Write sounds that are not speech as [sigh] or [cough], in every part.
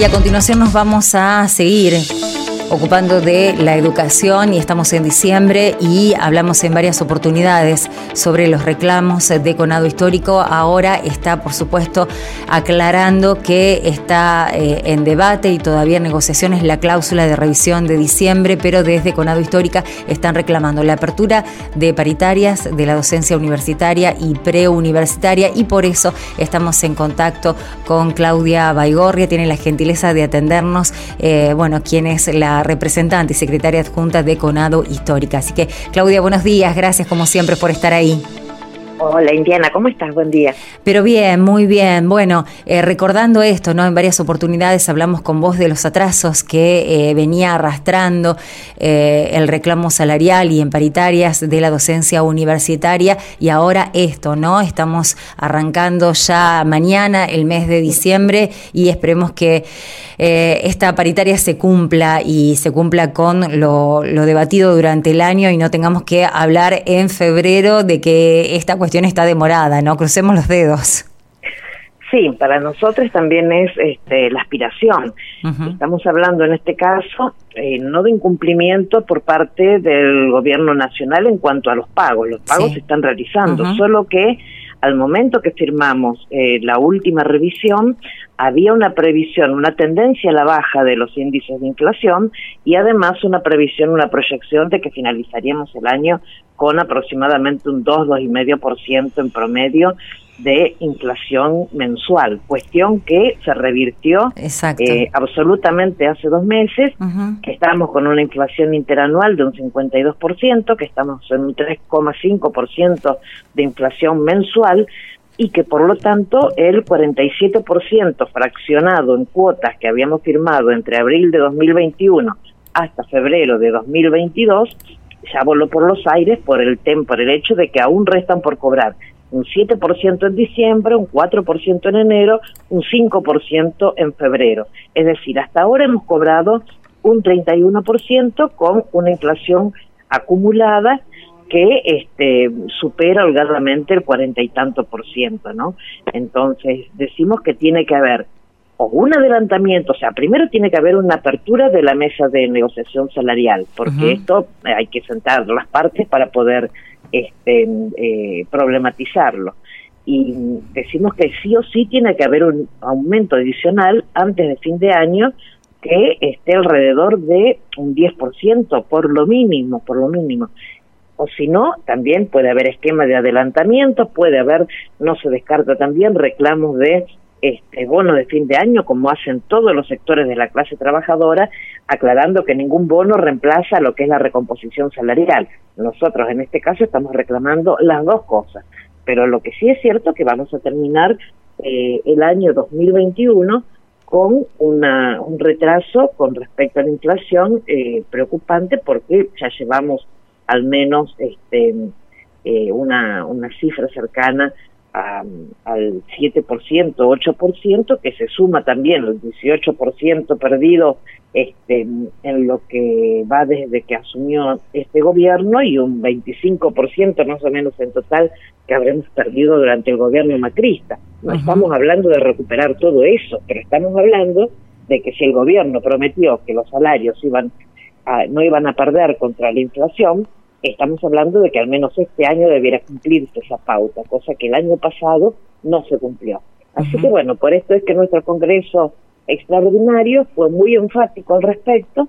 Y a continuación nos vamos a seguir ocupando de la educación y estamos en diciembre y hablamos en varias oportunidades sobre los reclamos de Conado Histórico. Ahora está, por supuesto, aclarando que está eh, en debate y todavía en negociaciones la cláusula de revisión de diciembre, pero desde Conado Histórica están reclamando la apertura de paritarias de la docencia universitaria y preuniversitaria y por eso estamos en contacto con Claudia Baigorria, tiene la gentileza de atendernos, eh, bueno, quien es la representante y secretaria adjunta de Conado Histórica. Así que, Claudia, buenos días, gracias como siempre por estar ahí. Hola Indiana, ¿cómo estás? Buen día. Pero bien, muy bien. Bueno, eh, recordando esto, ¿no? En varias oportunidades hablamos con vos de los atrasos que eh, venía arrastrando eh, el reclamo salarial y en paritarias de la docencia universitaria y ahora esto, ¿no? Estamos arrancando ya mañana el mes de diciembre y esperemos que esta paritaria se cumpla y se cumpla con lo, lo debatido durante el año y no tengamos que hablar en febrero de que esta cuestión está demorada, ¿no? Crucemos los dedos. Sí, para nosotros también es este, la aspiración. Estamos hablando en este caso eh, no de incumplimiento por parte del gobierno nacional en cuanto a los pagos. Los pagos se están realizando, solo que al momento que firmamos eh, la última revisión, había una previsión, una tendencia a la baja de los índices de inflación y además una previsión, una proyección de que finalizaríamos el año con aproximadamente un 2, 2,5% en promedio de inflación mensual, cuestión que se revirtió eh, absolutamente hace dos meses, que estamos con una inflación interanual de un 52%, que estamos en un 3,5% de inflación mensual y que por lo tanto el 47% fraccionado en cuotas que habíamos firmado entre abril de 2021 hasta febrero de 2022 ya voló por los aires por el, por el hecho de que aún restan por cobrar un 7% en diciembre, un 4% en enero, un 5% en febrero. Es decir, hasta ahora hemos cobrado un 31% con una inflación acumulada que este, supera holgadamente el cuarenta y tanto por ciento, ¿no? Entonces, decimos que tiene que haber o un adelantamiento, o sea, primero tiene que haber una apertura de la mesa de negociación salarial, porque esto hay que sentar las partes para poder este, eh, problematizarlo. Y decimos que sí o sí tiene que haber un aumento adicional antes de fin de año que esté alrededor de un 10% por lo mínimo, por lo mínimo. O si no, también puede haber esquema de adelantamiento, puede haber, no se descarta también, reclamos de este bono de fin de año, como hacen todos los sectores de la clase trabajadora, aclarando que ningún bono reemplaza lo que es la recomposición salarial. Nosotros en este caso estamos reclamando las dos cosas, pero lo que sí es cierto que vamos a terminar eh, el año 2021 con una, un retraso con respecto a la inflación eh, preocupante porque ya llevamos al menos este, eh, una, una cifra cercana al 7%, 8%, que se suma también el 18% perdido este, en lo que va desde que asumió este gobierno y un 25% más o menos en total que habremos perdido durante el gobierno macrista. No estamos hablando de recuperar todo eso, pero estamos hablando de que si el gobierno prometió que los salarios iban no iban a perder contra la inflación, estamos hablando de que al menos este año debiera cumplirse esa pauta, cosa que el año pasado no se cumplió. Así que bueno, por esto es que nuestro Congreso extraordinario fue muy enfático al respecto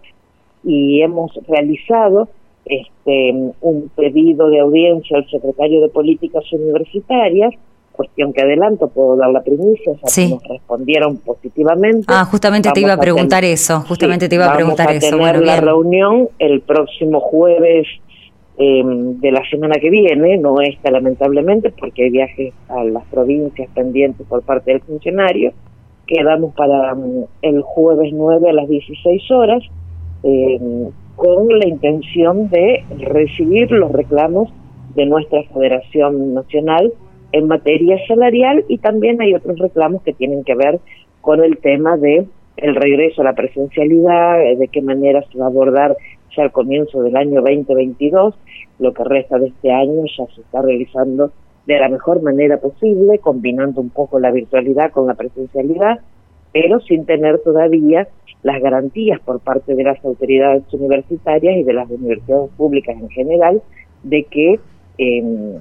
y hemos realizado este un pedido de audiencia al secretario de Políticas Universitarias, cuestión que adelanto, puedo dar la primicia, ya nos respondieron positivamente. Ah, justamente te iba a preguntar eso, justamente te iba a preguntar eso. Vamos a tener la reunión el próximo jueves eh, de la semana que viene, no esta lamentablemente, porque hay viajes a las provincias pendientes por parte del funcionario. Quedamos para mm, el jueves 9 a las 16 horas eh, con la intención de recibir los reclamos de nuestra Federación Nacional en materia salarial y también hay otros reclamos que tienen que ver con el tema de el regreso a la presencialidad, de qué manera se va a abordar ya al comienzo del año 2022, lo que resta de este año ya se está realizando de la mejor manera posible, combinando un poco la virtualidad con la presencialidad, pero sin tener todavía las garantías por parte de las autoridades universitarias y de las universidades públicas en general de que, em,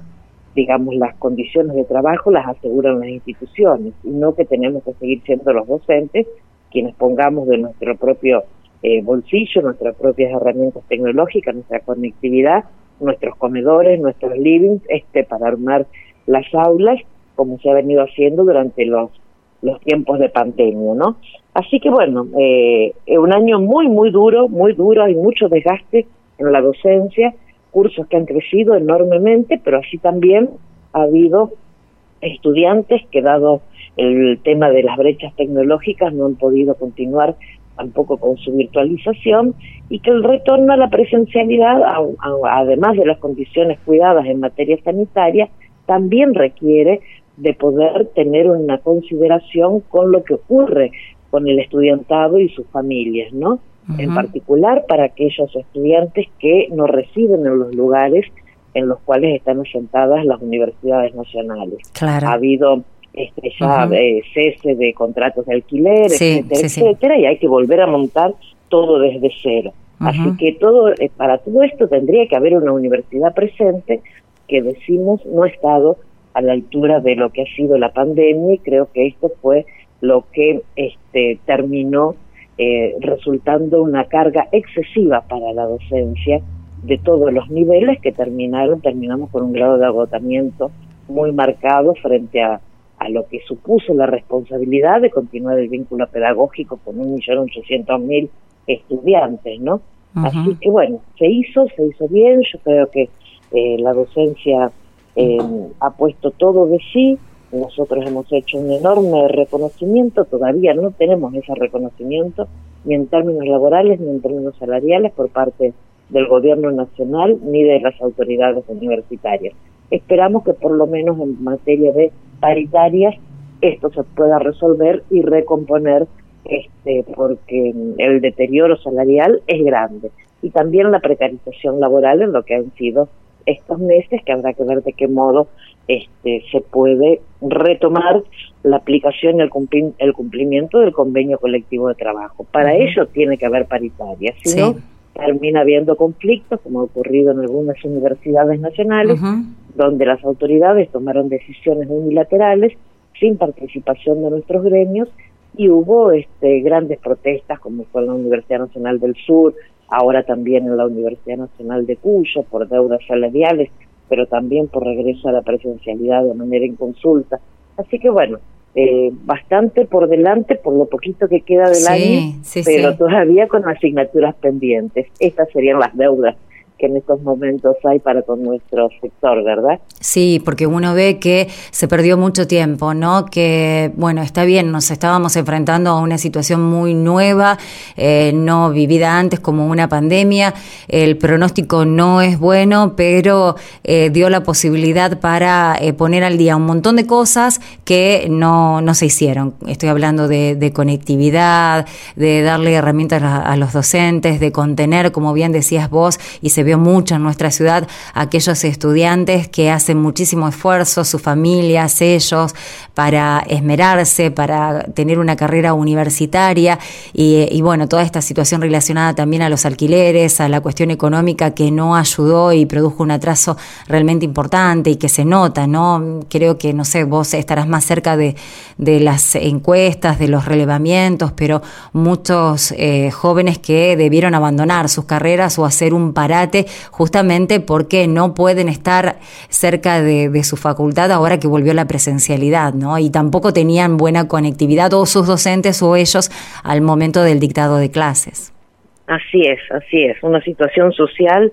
digamos, las condiciones de trabajo las aseguran las instituciones y no que tenemos que seguir siendo los docentes quienes pongamos de nuestro propio eh, bolsillo, nuestras propias herramientas tecnológicas, nuestra conectividad, nuestros comedores, nuestros livings, este, para armar las aulas, como se ha venido haciendo durante los tiempos de pandemia, ¿no? Así que bueno, eh, un año muy, muy duro, muy duro, hay mucho desgaste en la docencia, cursos que han crecido enormemente, pero así también ha habido estudiantes que dado el tema de las brechas tecnológicas no han podido continuar tampoco con su virtualización y que el retorno a la presencialidad, además de las condiciones cuidadas en materia sanitaria, también requiere de poder tener una consideración con lo que ocurre con el estudiantado y sus familias, ¿no? En particular para aquellos estudiantes que no residen en los lugares en los cuales están asentadas las universidades nacionales. Claro. Ha habido este, ya eh, cese de contratos de alquiler, etcétera, etcétera, y hay que volver a montar todo desde cero. Así que todo eh, para todo esto tendría que haber una universidad presente que decimos no ha estado a la altura de lo que ha sido la pandemia y creo que esto fue lo que este, terminó eh, resultando una carga excesiva para la docencia de todos los niveles que terminaron, terminamos con un grado de agotamiento muy marcado frente a, a lo que supuso la responsabilidad de continuar el vínculo pedagógico con un millón ochocientos mil estudiantes, ¿no? Así que bueno, se hizo, se hizo bien, yo creo que eh, la docencia eh, ha puesto todo de sí, nosotros hemos hecho un enorme reconocimiento, todavía no tenemos ese reconocimiento, ni en términos laborales, ni en términos salariales por parte del gobierno nacional, ni de las autoridades universitarias. Esperamos que por lo menos en materia de paritarias esto se pueda resolver y recomponer este porque el deterioro salarial es grande. Y también la precarización laboral en lo que han sido estos meses que habrá que ver de qué modo este, se puede retomar la aplicación y el, cumplimiento del convenio colectivo de trabajo. Para ello tiene que haber paritaria, si no termina habiendo conflictos, como ha ocurrido en algunas universidades nacionales, donde las autoridades tomaron decisiones unilaterales sin participación de nuestros gremios y hubo este, grandes protestas, como fue en la Universidad Nacional del Sur, ahora también en la Universidad Nacional de Cuyo por deudas salariales, pero también por regreso a la presencialidad de manera inconsulta. Así que bueno, eh, bastante por delante por lo poquito que queda del año, pero todavía con asignaturas pendientes. Estas serían las deudas que en estos momentos hay para con nuestro sector, ¿verdad? Sí, porque uno ve que se perdió mucho tiempo, ¿no? Que, bueno, está bien, nos estábamos enfrentando a una situación muy nueva, eh, no vivida antes como una pandemia, el pronóstico no es bueno, pero eh, dio la posibilidad para eh, poner al día un montón de cosas que no, no se hicieron. Estoy hablando de, conectividad, de darle herramientas a, a los docentes, de contener, como bien decías vos, y se ve mucho en nuestra ciudad aquellos estudiantes que hacen muchísimo esfuerzo, sus familias, ellos, para esmerarse, para tener una carrera universitaria y, bueno, toda esta situación relacionada también a los alquileres, a la cuestión económica que no ayudó y produjo un atraso realmente importante y que se nota, ¿no? Creo que, no sé, vos estarás más cerca de, de las encuestas, de los relevamientos, pero muchos eh, jóvenes que debieron abandonar sus carreras o hacer un parate justamente porque no pueden estar cerca de, su facultad ahora que volvió la presencialidad, ¿no? Y tampoco tenían buena conectividad o sus docentes o ellos al momento del dictado de clases. Así es, así es, una situación social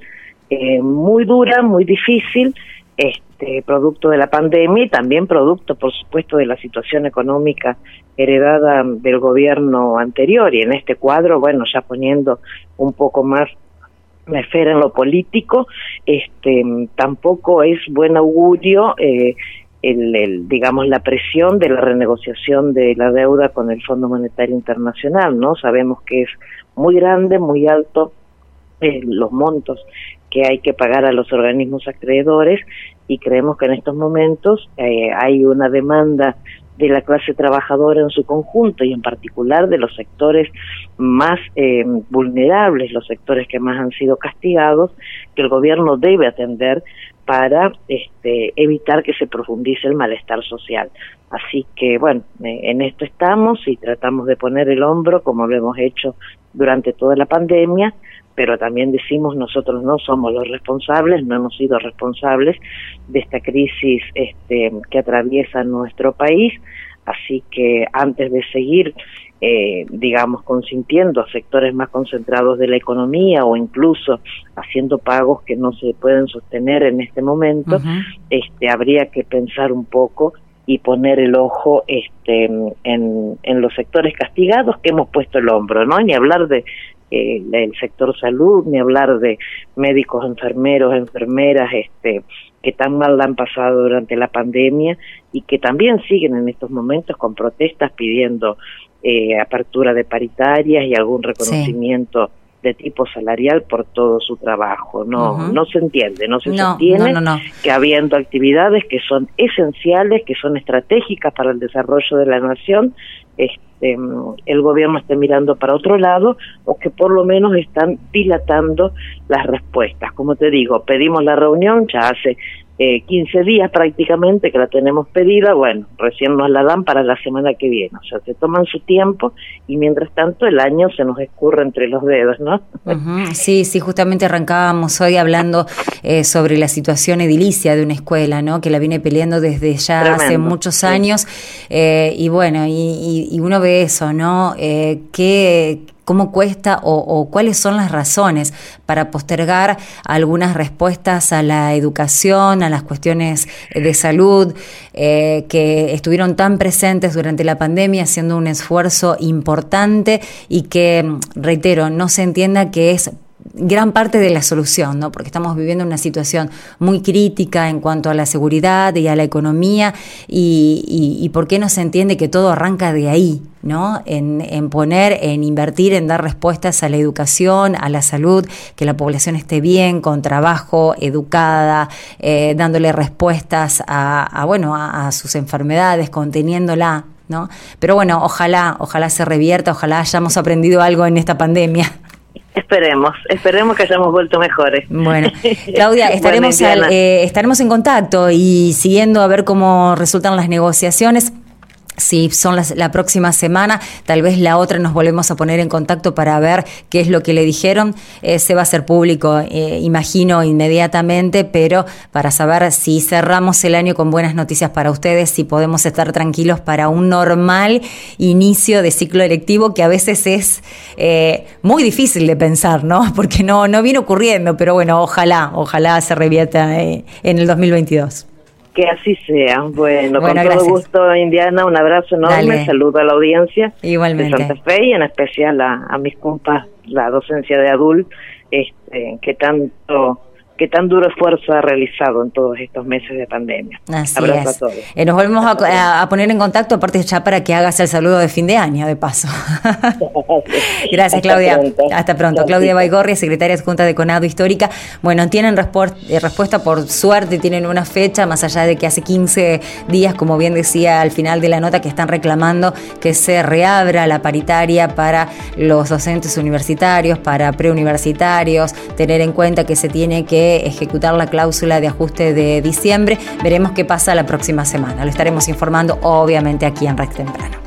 eh, muy dura, muy difícil, este producto de la pandemia y también producto, por supuesto, de la situación económica heredada del gobierno anterior y en este cuadro, bueno, ya poniendo un poco más me esfera en lo político, este, tampoco es buen augurio eh, el, digamos, la presión de la renegociación de la deuda con el Fondo Monetario Internacional, ¿no? Sabemos que es muy grande, muy alto eh, los montos que hay que pagar a los organismos acreedores y creemos que en estos momentos eh, hay una demanda de la clase trabajadora en su conjunto y en particular de los sectores más eh, vulnerables, los sectores que más han sido castigados, que el gobierno debe atender para este, evitar que se profundice el malestar social. Así que bueno, eh, en esto estamos y tratamos de poner el hombro como lo hemos hecho durante toda la pandemia, pero también decimos nosotros no somos los responsables, no hemos sido responsables de esta crisis este, que atraviesa nuestro país, así que antes de seguir eh, digamos, consintiendo a sectores más concentrados de la economía o incluso haciendo pagos que no se pueden sostener en este momento, este, habría que pensar un poco y poner el ojo este, en, en los sectores castigados que hemos puesto el hombro, ¿no? Ni hablar de eh, el sector salud, ni hablar de médicos, enfermeros, enfermeras, este, que tan mal la han pasado durante la pandemia y que también siguen en estos momentos con protestas pidiendo eh, apertura de paritarias y algún reconocimiento de tipo salarial por todo su trabajo. No, no se entiende, no se sostiene que habiendo actividades que son esenciales, que son estratégicas para el desarrollo de la nación, este, el gobierno esté mirando para otro lado o que por lo menos están dilatando las respuestas. Como te digo, pedimos la reunión ya hace eh, 15 días prácticamente que la tenemos pedida, bueno, recién nos la dan para la semana que viene, o sea, se toman su tiempo y mientras tanto el año se nos escurre entre los dedos, ¿no? Sí, sí, justamente arrancábamos hoy hablando eh, sobre la situación edilicia de una escuela, ¿no? Que la viene peleando desde ya hace muchos años eh, y bueno, y, y, uno ve eso, ¿no? Eh, ¿qué, cómo cuesta o, cuáles son las razones para postergar algunas respuestas a la educación, a las cuestiones de salud, eh, que estuvieron tan presentes durante la pandemia, haciendo un esfuerzo importante y que, reitero, no se entienda que es gran parte de la solución, ¿no? porque estamos viviendo una situación muy crítica en cuanto a la seguridad y a la economía y, y, por qué no se entiende que todo arranca de ahí, ¿no? En, poner, en invertir, en dar respuestas a la educación, a la salud, que la población esté bien, con trabajo, educada, eh, dándole respuestas a, bueno, a sus enfermedades, conteniéndola. ¿No? Pero bueno, ojalá, ojalá se revierta, ojalá hayamos aprendido algo en esta pandemia. Esperemos, esperemos que hayamos vuelto mejores. Bueno, [laughs] Claudia, estaremos, eh, estaremos en contacto y siguiendo a ver cómo resultan las negociaciones. Si son las, la próxima semana, tal vez la otra nos volvemos a poner en contacto para ver qué es lo que le dijeron. Eh, se va a hacer público, eh, imagino, inmediatamente, pero para saber si cerramos el año con buenas noticias para ustedes, si podemos estar tranquilos para un normal inicio de ciclo electivo que a veces es eh, muy difícil de pensar, ¿no? [laughs] Porque no, no viene ocurriendo, pero bueno, ojalá, ojalá se revierta en el 2022. Que así sea. Bueno, con todo gusto, Indiana, un abrazo enorme, saludo a la audiencia Igualmente. de Santa Fe y en especial a, a mis compas, la docencia de adult, este, que tanto que tan duro esfuerzo ha realizado en todos estos meses de pandemia. Así Abrazo a todos. Eh, nos volvemos a, poner en contacto, aparte ya para que hagas el saludo de fin de año, de paso. [laughs] [laughs] Gracias, Claudia. Hasta pronto. Claudia Baigorria, secretaria adjunta de Conado Histórica. Bueno, tienen eh, respuesta por suerte, tienen una fecha, más allá de que hace 15 días, como bien decía al final de la nota, que están reclamando que se reabra la paritaria para los docentes universitarios, para preuniversitarios, tener en cuenta que se tiene que ejecutar la cláusula de ajuste de diciembre. Veremos qué pasa la próxima semana. Lo estaremos informando obviamente aquí en Red Temprano.